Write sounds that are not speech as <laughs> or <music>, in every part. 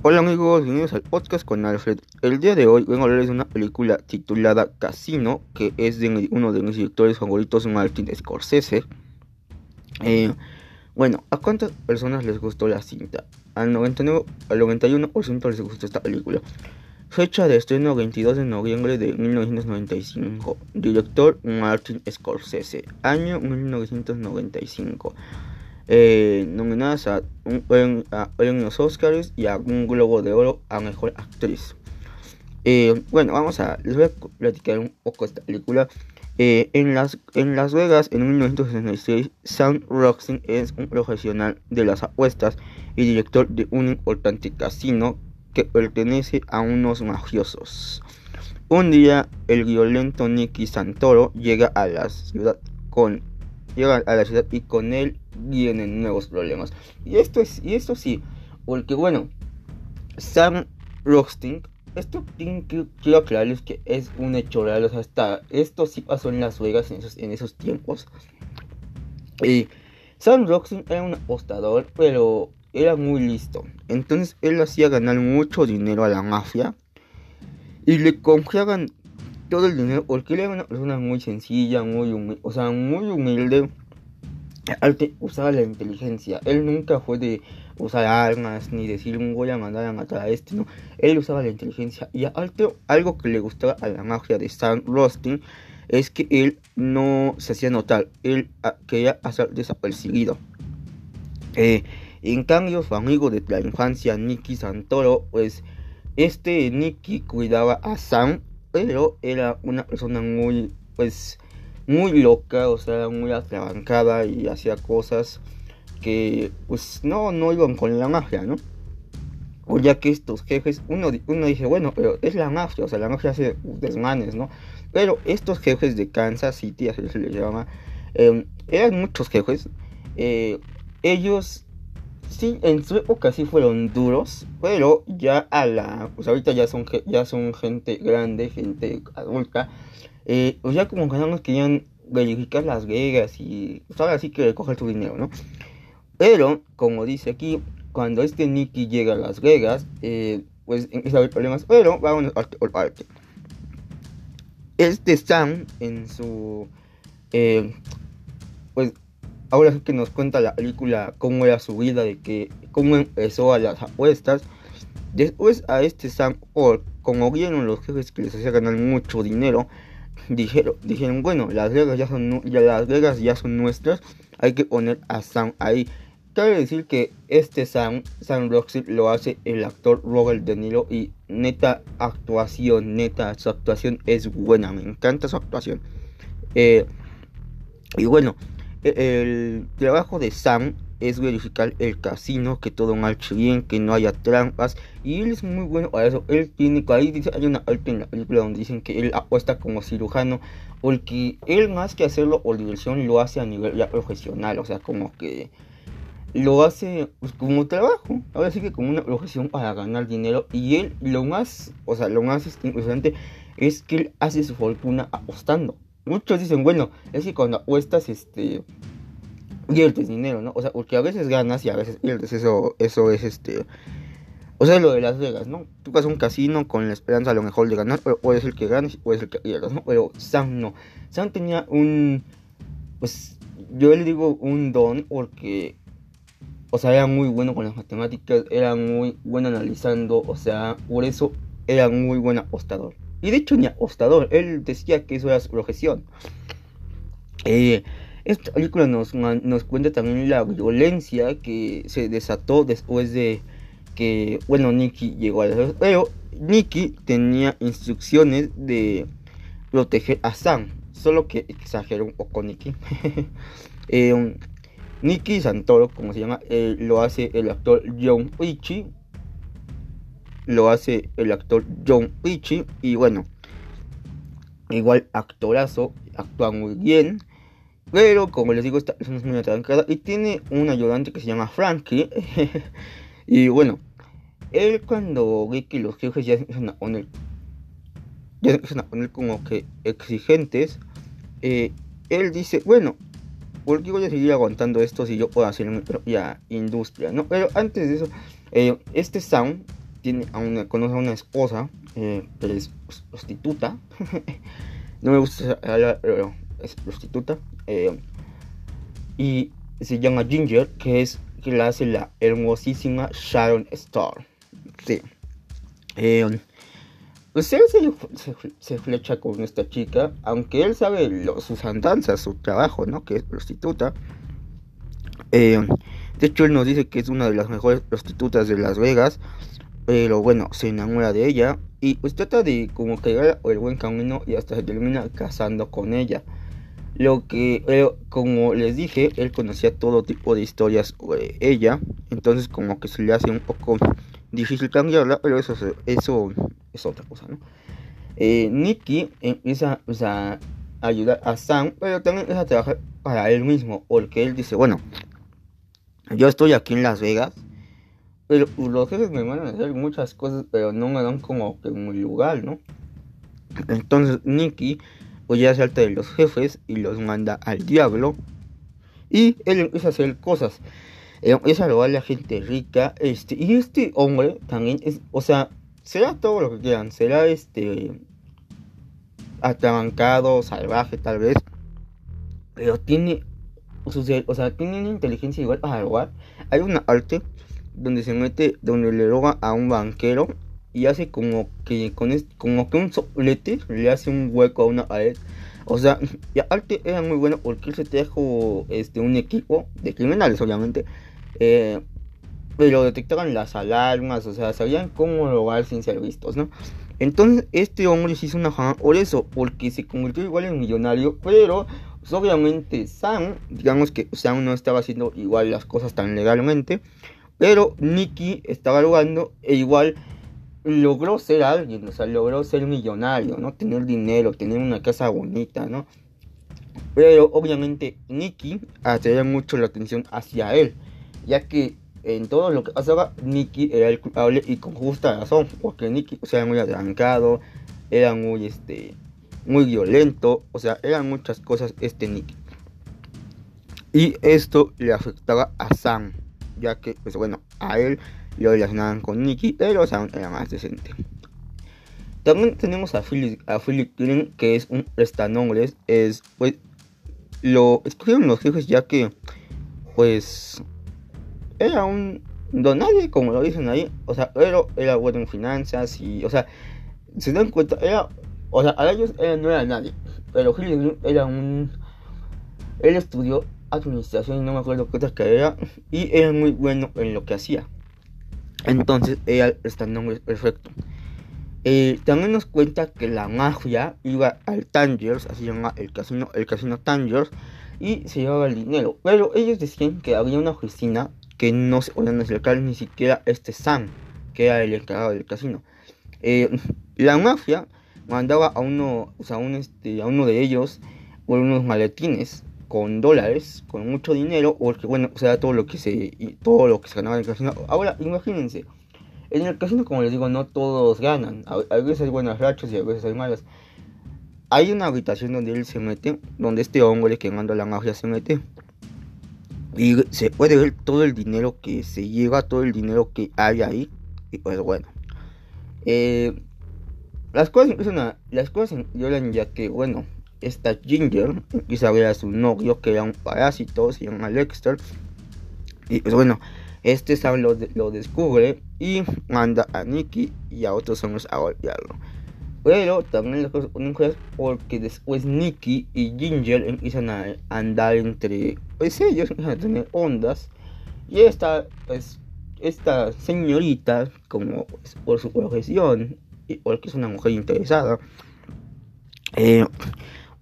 Hola amigos, bienvenidos al podcast con Alfred. El día de hoy vengo a hablarles de una película titulada Casino, que es de uno de mis directores favoritos, Martin Scorsese. Eh, bueno, ¿a cuántas personas les gustó la cinta? Al 99, al 91% les gustó esta película. Fecha de estreno 22 de noviembre de 1995. Director Martin Scorsese. Año 1995 eh, nominadas a, un, a premios Oscars y a un Globo de Oro a Mejor Actriz. Eh, bueno, vamos a, les voy a platicar un poco esta película. Eh, en, las, en Las Vegas, en 1966, Sam Roxin es un profesional de las apuestas y director de un importante casino que pertenece a unos mafiosos. Un día, el violento Nicky Santoro llega a la ciudad con llega a la ciudad y con él vienen nuevos problemas. Y esto es, y esto sí, porque bueno, Sam Rothstein, esto quiero aclararles que es un hecho real, o sea, está, esto sí pasó en Las Vegas en esos, en esos tiempos. Y Sam Rothstein era un apostador, pero era muy listo. Entonces él hacía ganar mucho dinero a la mafia y le confiaban todo el dinero porque él era una persona muy sencilla, muy humilde, o sea, muy humilde usaba la inteligencia. Él nunca fue de usar armas ni decir voy a mandar a matar a este, no. Él usaba la inteligencia. Y algo, algo que le gustaba a la magia de Sam Rostin es que él no se hacía notar. Él ah, quería hacer desapercibido. Eh, en cambio, su amigo de la infancia, Nicky Santoro, pues este Nicky cuidaba a Sam, pero era una persona muy, pues, muy loca, o sea, muy atrabancada y hacía cosas que pues no, no iban con la magia, ¿no? O ya que estos jefes, uno, uno dice, bueno, pero es la mafia, o sea, la mafia hace desmanes, ¿no? Pero estos jefes de Kansas City, así se les llama, em, eran muchos jefes. Eh, ellos, sí, en su época sí fueron duros, pero ya a la, pues ahorita ya son, ya son gente grande, gente adulta eh, o sea, como que no querían verificar las reglas y pues ahora sí que recoger su dinero, ¿no? Pero, como dice aquí, cuando este Nicky llega a Las Vegas, eh, pues empieza a haber problemas, pero parte por parte. Este Sam, en su. Eh, pues ahora sí que nos cuenta la película cómo era su vida, de que cómo empezó a las apuestas. Después a este Sam, o como vieron los jefes que les hacía ganar mucho dinero, dijeron, dijeron bueno, las reglas ya son, ya, las reglas ya son nuestras, hay que poner a Sam ahí. Cabe decir que este Sam, Sam Roxy lo hace el actor Robert De Niro y neta actuación, neta, su actuación es buena, me encanta su actuación. Eh, y bueno, el trabajo de Sam es verificar el casino, que todo marche bien, que no haya trampas. Y él es muy bueno para eso. Él tiene, ahí dice, hay una parte en la película donde dicen que él apuesta como cirujano, porque él más que hacerlo por diversión lo hace a nivel ya profesional, o sea, como que lo hace pues, como trabajo, ahora sí que como una profesión para ganar dinero. Y él lo más, o sea, lo más es que él hace su fortuna apostando. Muchos dicen, bueno, es que cuando apuestas, este pierdes dinero, ¿no? O sea, porque a veces ganas y a veces pierdes, eso, eso es este... O sea, lo de Las Vegas, ¿no? Tú vas a un casino con la esperanza a lo mejor de ganar, pero puede ser que ganes puede ser que pierdas, ¿no? Pero Sam no. Sam tenía un... Pues yo le digo un don porque... O sea, era muy bueno con las matemáticas, era muy bueno analizando, o sea, por eso era muy buen apostador. Y de hecho ni apostador, él decía que eso era su profesión. Eh, esta película nos, nos cuenta también la violencia que se desató después de que, bueno, Nicky llegó a la... Pero Nicky tenía instrucciones de proteger a Sam, solo que exageró un poco Nicky. <laughs> eh, Nicky Santoro, como se llama, eh, lo hace el actor John Ritchie. Lo hace el actor John Ritchie. Y bueno, igual actorazo, actúa muy bien. Pero como les digo, esta es muy atrancada y tiene un ayudante que se llama Frankie. <laughs> y bueno, él cuando ve que los jefes ya empiezan a poner, ya empiezan a poner como que exigentes, eh, él dice, bueno, ¿por qué voy a seguir aguantando esto si yo puedo hacer mi propia industria? ¿no? Pero antes de eso, eh, este Sound tiene a una, conoce a una esposa eh, que es prostituta. <laughs> no me gusta hablar, pero es prostituta. Eh, y se llama Ginger, que es que la hace la hermosísima Sharon Star. Sí. Eh, pues él se, flecha con esta chica, aunque él sabe sus andanzas, su trabajo, ¿no? Que es prostituta. Eh, de hecho, él nos dice que es una de las mejores prostitutas de Las Vegas. Pero bueno, se enamora de ella. Y pues trata de como que llegar el buen camino y hasta se termina casando con ella. Lo que, eh, como les dije, él conocía todo tipo de historias sobre ella. Entonces como que se le hace un poco difícil cambiarla, pero eso, eso es otra cosa, ¿no? Eh, Nicky empieza a ayudar a Sam, pero también empieza a trabajar para él mismo, porque él dice, bueno, yo estoy aquí en Las Vegas, pero los jefes me van a hacer muchas cosas, pero no me dan como que un lugar, ¿no? Entonces Nicky pues ya salta de los jefes y los manda al diablo. Y él empieza a hacer cosas. empieza a robar a la gente rica. Este, y este hombre también es, o sea, será todo lo que quieran. Será este atrabancado, salvaje tal vez. Pero tiene, o sea, tiene una inteligencia igual para robar. Hay una arte donde se mete, donde le roba a un banquero y hace como que con este, como que un soplete le hace un hueco a una pared. O sea, <laughs> y Arte era muy bueno porque se trajo este, un equipo de criminales, obviamente. Eh, pero detectaban las alarmas, o sea, sabían cómo robar sin ser vistos, ¿no? Entonces, este hombre se hizo una fama por eso, porque se convirtió igual en millonario, pero pues, obviamente Sam, digamos que Sam no estaba haciendo igual las cosas tan legalmente, pero Nicky estaba jugando e igual logró ser alguien, o sea, logró ser millonario, ¿no? Tener dinero, tener una casa bonita, ¿no? Pero obviamente Nicky atraía mucho la atención hacia él, ya que en todo lo que pasaba, Nicky era el culpable y con justa razón, porque Nicky, era muy arrancado, era muy, este, muy violento, o sea, eran muchas cosas este Nicky. Y esto le afectaba a Sam, ya que, pues bueno, a él lo relacionaban con Nicky, pero Sam era más decente. También tenemos a Philip, a Philip que es un prestanombres, es, pues, lo escogieron los jefes ya que, pues, era un nadie como lo dicen ahí, o sea, pero era bueno en finanzas y, o sea, se dan cuenta, era, o sea, a ellos no era nadie, pero Philip era un, él estudió administración y no me acuerdo qué otra carrera y era muy bueno en lo que hacía. Entonces está en nombre perfecto. Eh, también nos cuenta que la magia iba al Tangers, así llama el casino, el casino Tangers, y se llevaba el dinero. Pero ellos decían que había una oficina que no se podían acercar ni siquiera este Sam, que era el encargado del casino. Eh, la mafia mandaba a uno, o sea, un, este, a uno de ellos por unos maletines con dólares, con mucho dinero, porque bueno, o sea, todo lo que se todo lo que se ganaba en el casino. Ahora, imagínense, en el casino, como les digo, no todos ganan. A, veces hay buenas rachas y a veces hay malas. Hay una habitación donde él se mete, donde este hombre que manda la magia se mete. Y se puede ver todo el dinero que se lleva, todo el dinero que hay ahí. Y pues bueno. Eh, las cosas empiezan a. Las cosas lloran ya que, bueno, esta Ginger empieza a a su novio que era un parásito, se llama Lexter. Y pues bueno, este Sam lo, lo descubre y manda a Nicky y a otros hombres a golpearlo. Pero también las cosas ponen porque después Nicky y Ginger empiezan a andar entre pues ellos, empiezan a tener ondas. Y esta, pues, esta señorita, como pues, por su profesión porque es una mujer interesada, eh,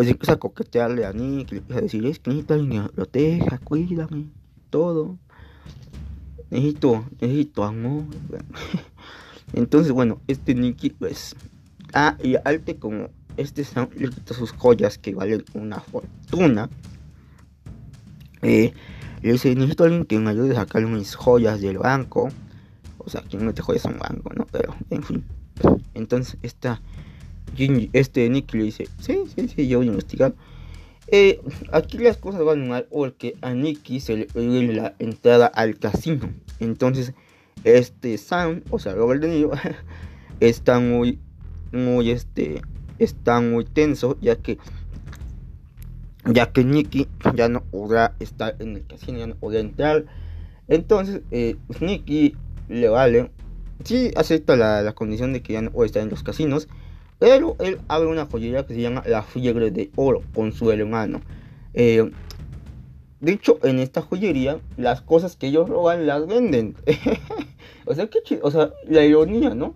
pues empieza a coquetearle a Nick, le a decir, es que necesito alguien que proteja, cuídame, todo. Necesito, necesito amor. <laughs> Entonces, bueno, este Nicky, pues, ah, y alte como este Sam le quita sus joyas que valen una fortuna. Eh, le dice, necesito alguien que me ayude a sacar mis joyas del banco. O sea, quien mete joyas a un banco, ¿no? Pero, en fin. Entonces, esta este Nick le dice, sí, sí, sí, yo voy a investigar. Eh, aquí las cosas van mal porque a Nicky se le prohíbe la entrada al casino. Entonces este Sam, o sea, Robert De Niro, <laughs> está muy, muy, este, está muy tenso, ya que, ya que Nicky ya no podrá estar en el casino, ya no podrá entrar. Entonces, eh, Nicky le vale, sí acepta la, la, condición de que ya no puede estar en los casinos, pero él abre una joyería que se llama La Fiebre de Oro con su hermano. Eh, de hecho, en esta joyería, las cosas que ellos roban las venden. <laughs> o sea, qué chido. O sea, la ironía, ¿no?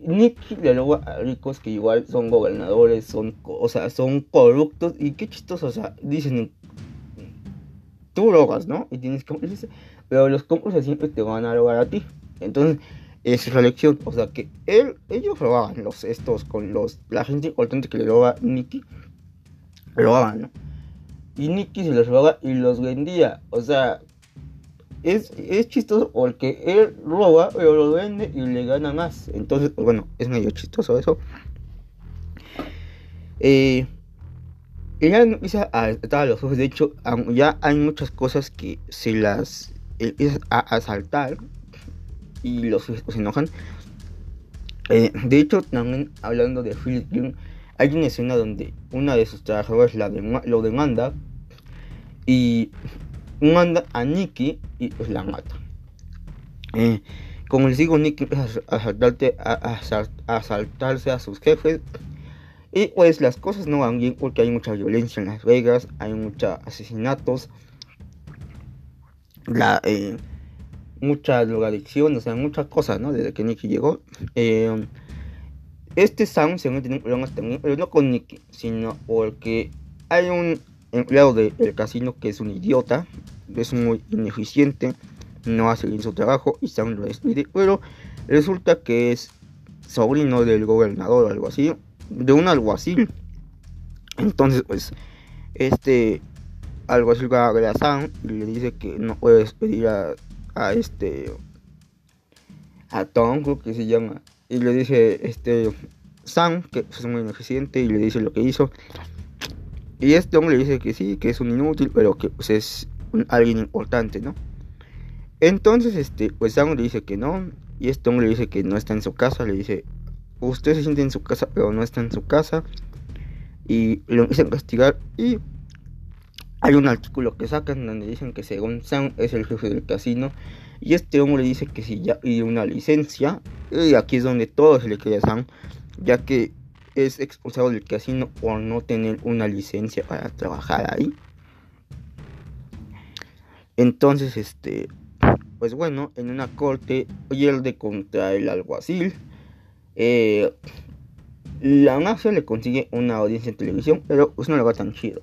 Nicky le roba a ricos que igual son gobernadores, son, o sea, son corruptos. Y qué chistoso, o sea, dicen, tú rogas, ¿no? Y tienes cómplices, pero los cómplices siempre te van a robar a ti. Entonces, es la lección. O sea, que él, ellos robaban los estos con los, la gente importante que le roba Nicky, robaban, y Nicky se los roba y los vendía. O sea, es, es chistoso porque él roba, pero lo vende y le gana más. Entonces, pues, bueno, es medio chistoso eso. Eh, ella empieza a los ojos. De hecho, ya hay muchas cosas que se las empieza a asaltar y los se enojan. Eh, de hecho, también hablando de Philip Young hay una escena donde una de sus trabajadores la lo demanda y manda a Nicky y pues la mata. Eh, como les digo, Nicky empieza a, a, asaltarse a sus jefes. Y pues las cosas no van bien porque hay mucha violencia en Las Vegas, hay muchos asesinatos, la, eh, mucha drogadicción, o sea, muchas cosas, ¿no? Desde que Nicky llegó. Eh, este Sam se tiene problemas también, pero no con Nicky, sino porque hay un empleado del casino que es un idiota, es muy ineficiente, no hace bien su trabajo y Sam lo despide, pero resulta que es sobrino del gobernador o algo así, de un alguacil. Entonces, pues, este alguacil va a ver a Sam y le dice que no puede despedir a, a este a Tom, creo que se llama, y le dice este Sam que es muy ineficiente y le dice lo que hizo. Y este hombre le dice que sí que es un inútil pero que pues, es alguien importante no entonces este pues Sam le dice que no y este hombre le dice que no está en su casa le dice usted se siente en su casa pero no está en su casa y lo empiezan a investigar y hay un artículo que sacan donde dicen que según Sam es el jefe del casino y este hombre dice que si ya pide una licencia, y aquí es donde todo se le queda a Sam, ya que es expulsado del casino por no tener una licencia para trabajar ahí. Entonces, este, pues bueno, en una corte pierde contra el alguacil. Eh, la mafia le consigue una audiencia en televisión, pero pues no le va tan chido.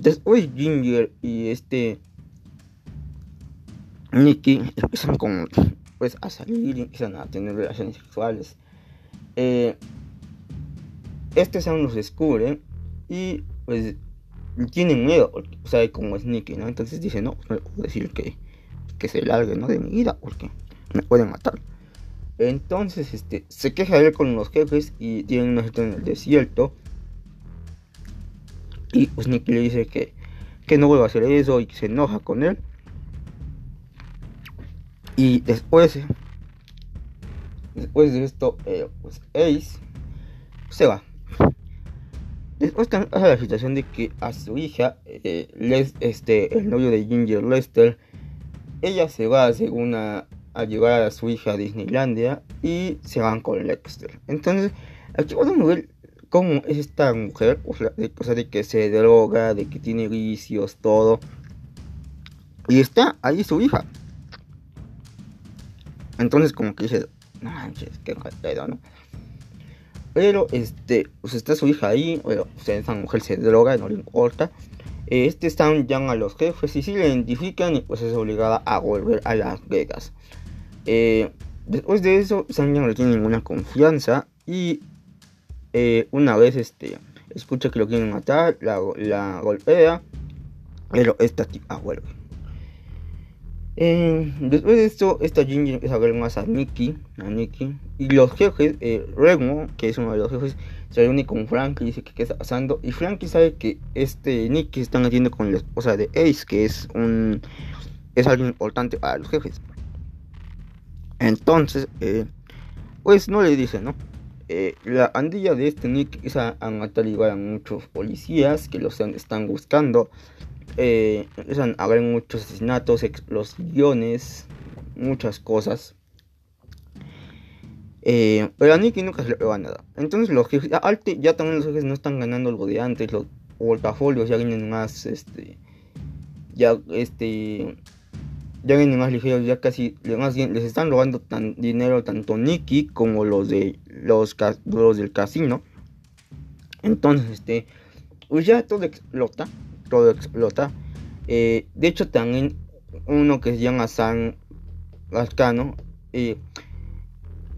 Después Ginger y este Nicky empiezan como pues a salir y empiezan a tener relaciones sexuales. Eh, este Sam los descubre y pues tienen miedo, o sea, como es Nicky, ¿no? Entonces dice, no, no le puedo decir que, que se largue, ¿no? De mi vida porque me pueden matar. Entonces, este, se queja él con los jefes y tienen una cita en el desierto. Y pues Nicky le dice que, que no vuelva a hacer eso y se enoja con él. Y después, después de esto, eh, pues Ace se va. Después pasa la situación de que a su hija, eh, Les, este, el novio de Ginger Lester, ella se va según a, a, llevar a su hija a Disneylandia y se van con Lexter. Entonces, aquí podemos ver cómo es esta mujer, o sea, de, o sea, de que se droga, de que tiene vicios, todo. Y está ahí su hija. Entonces como que dice, no manches, qué pedo, ¿no? Pero este, pues está su hija ahí, bueno, o sea, esa mujer se droga, no le importa. Este están llaman a los jefes y si le identifican pues es obligada a volver a Las Vegas. Eh, después de eso, Sam ya no le tiene ninguna confianza y eh, una vez este escucha que lo quieren matar, la, golpea, pero esta tipa vuelve. Eh, después de esto, esta Ginger empieza a ver más a Nicky, a Nicky. Y los jefes, eh, Remo, que es uno de los jefes, se reúne con Frank y dice que qué está pasando. Y Frankie sabe que este Nicky se está metiendo con la esposa de Ace, que es un es alguien importante para los jefes. Entonces, eh, pues no le dice, ¿no? Eh, la andilla de este Nick es a, matar igual a muchos policías que los están buscando. Eh, a haber muchos asesinatos, explosiones, muchas cosas. Eh, pero a Nicky nunca se le pega nada. Entonces los jefes, ya, también los jefes no están ganando lo de antes, los portafolios ya vienen más, este, ya, este, ya vienen más ligeros, ya casi, más bien, les están robando tan dinero tanto Nicky como los de los, los del casino. Entonces, este, pues ya todo explota, todo explota. Eh, de hecho, también uno que se llama San Gascano, eh,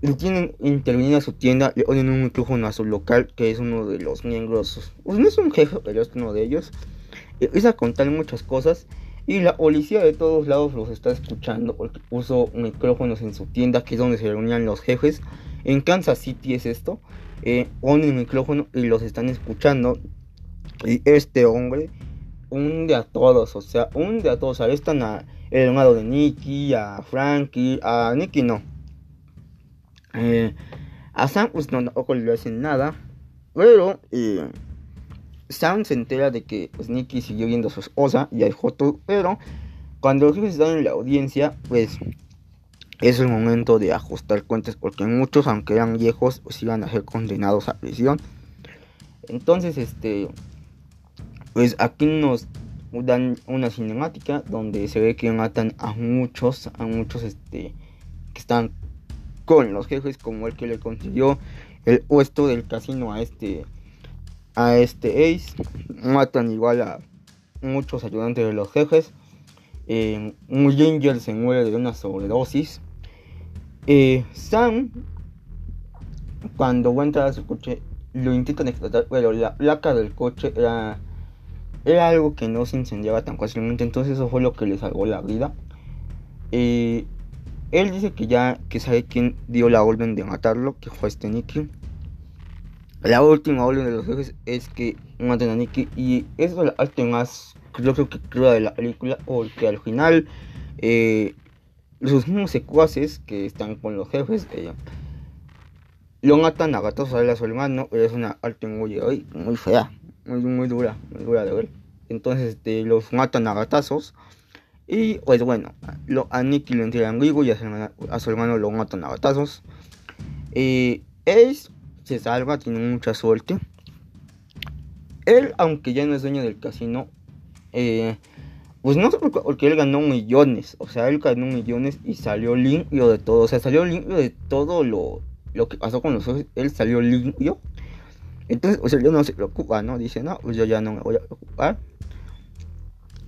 le tienen intervenido a su tienda, le ponen un micrófono a su local, que es uno de los miembros, pues no es un jefe, pero es uno de ellos. Empieza a contar muchas cosas y la policía de todos lados los está escuchando porque puso micrófonos en su tienda, que es donde se reunían los jefes. En Kansas City es esto. Eh, el micrófono y los están escuchando. Y este hombre hunde a todos, o sea, hunde a todos. Arrestan a el hermano de Nicky, a Frankie, a Nicky no. Eh, a Sam pues no, no le hacen nada. Pero eh, Sam se entera de que pues, Nicky siguió viendo a su esposa y a Joto, pero cuando los jefes están en la audiencia, pues es el momento de ajustar cuentas porque muchos, aunque eran viejos, pues iban a ser condenados a prisión. Entonces, este, pues aquí nos dan una cinemática donde se ve que matan a muchos, a muchos, este, que están con los jefes, como el que le consiguió el puesto del casino a este a este Ace. Matan igual a muchos ayudantes de los jefes. Eh, un Ginger se muere de una sobredosis. Eh, Sam, cuando va a a su coche, lo intentan explotar, pero la placa del coche era, era algo que no se incendiaba tan fácilmente. Entonces, eso fue lo que le salvó la vida. Eh, él dice que ya que sabe quién dio la orden de matarlo, que fue este Nicky. La última orden de los jefes es que maten a Nicky y eso es la parte más creo que cruda de la película porque al final eh, sus mismos secuaces que están con los jefes eh, lo matan a gatos a su hermano es una arte muy, muy fea muy, muy dura muy dura de ver entonces este, los matan a gatazos y pues bueno lo, a Nicky lo entregan vivo y a su, a su hermano lo matan a gatazos eh, es se salva, tiene mucha suerte. Él, aunque ya no es dueño del casino, eh, pues no sé por qué él ganó millones. O sea, él ganó millones y salió limpio de todo. O sea, salió limpio de todo lo, lo que pasó con los ojos. Él salió limpio. Entonces, o sea, yo no se preocupa, ¿no? Dice, no, pues yo ya no me voy a preocupar.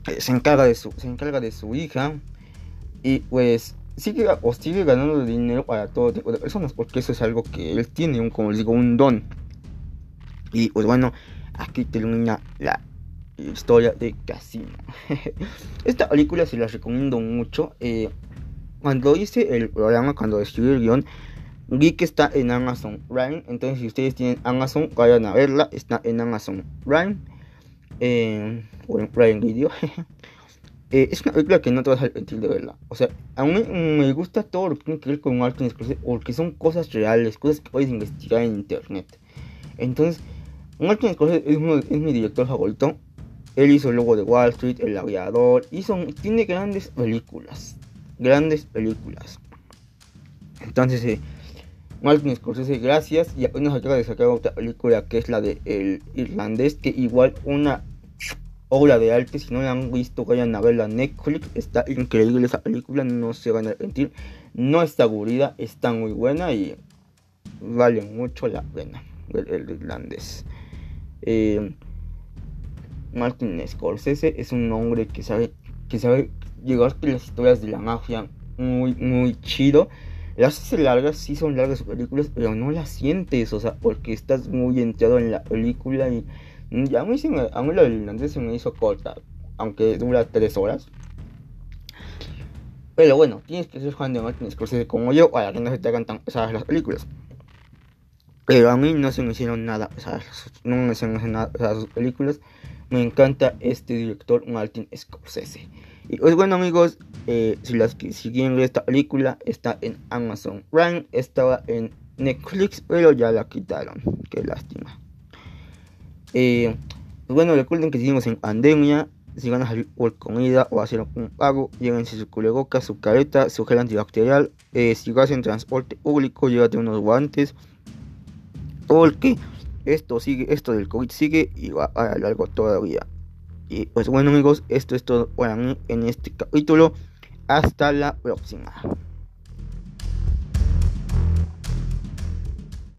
Eh, se encarga de su, se encarga de su hija. Y pues sigue o sigue ganando dinero para todo tipo de personas porque eso es algo que él tiene un como les digo un don y pues bueno aquí termina la historia de Casino <laughs> esta película se la recomiendo mucho eh, cuando hice el programa cuando escribí el guion vi que está en Amazon Prime entonces si ustedes tienen Amazon vayan a verla está en Amazon Prime eh, o en Prime Video <laughs> Eh, es una película que no te vas a arrepentir de verla. O sea, a mí me gusta todo lo que tiene que ver con Martin Scorsese porque son cosas reales, cosas que puedes investigar en internet. Entonces, Martin Scorsese es, es mi director favorito. Él hizo el logo de Wall Street, El Aviador, hizo, tiene grandes películas. Grandes películas. Entonces, eh, Martin Scorsese, gracias. Y apenas acaba de sacar otra película que es la de El Irlandés, que igual una obra de arte. Si no la han visto, vayan a verla Netflix. Está increíble esa película, no se van a arrepentir. No está aburrida, está muy buena y vale mucho la pena el, irlandés. Eh, Martin Scorsese es un hombre que sabe que sabe llegar las historias de la mafia muy muy chido. Las hace largas, sí son largas películas, pero no las sientes, o sea, porque estás muy entrado en la película y y a mí, sí me, a mí lo del se me hizo corta, aunque dura 3 horas. Pero bueno, tienes que ser fan de Martin Scorsese como yo para que no se te hagan tan pesadas las películas. Pero a mí no se me hicieron nada pesadas, no me hicieron nada pesadas sus películas. Me encanta este director Martin Scorsese. Y pues bueno amigos, eh, si las que quieren ver esta película, está en Amazon Prime, estaba en Netflix, pero ya la quitaron. Qué lástima. Eh, pues bueno, recuerden que seguimos en pandemia. Si van a salir por comida o hacer un pago, llévense su cubrebocas, su careta, su gel antibacterial. Eh, si vas en transporte público, llévate unos guantes. Porque esto sigue, esto del COVID sigue y va a largo todavía. Y pues bueno amigos, esto es todo para mí en este capítulo. Hasta la próxima.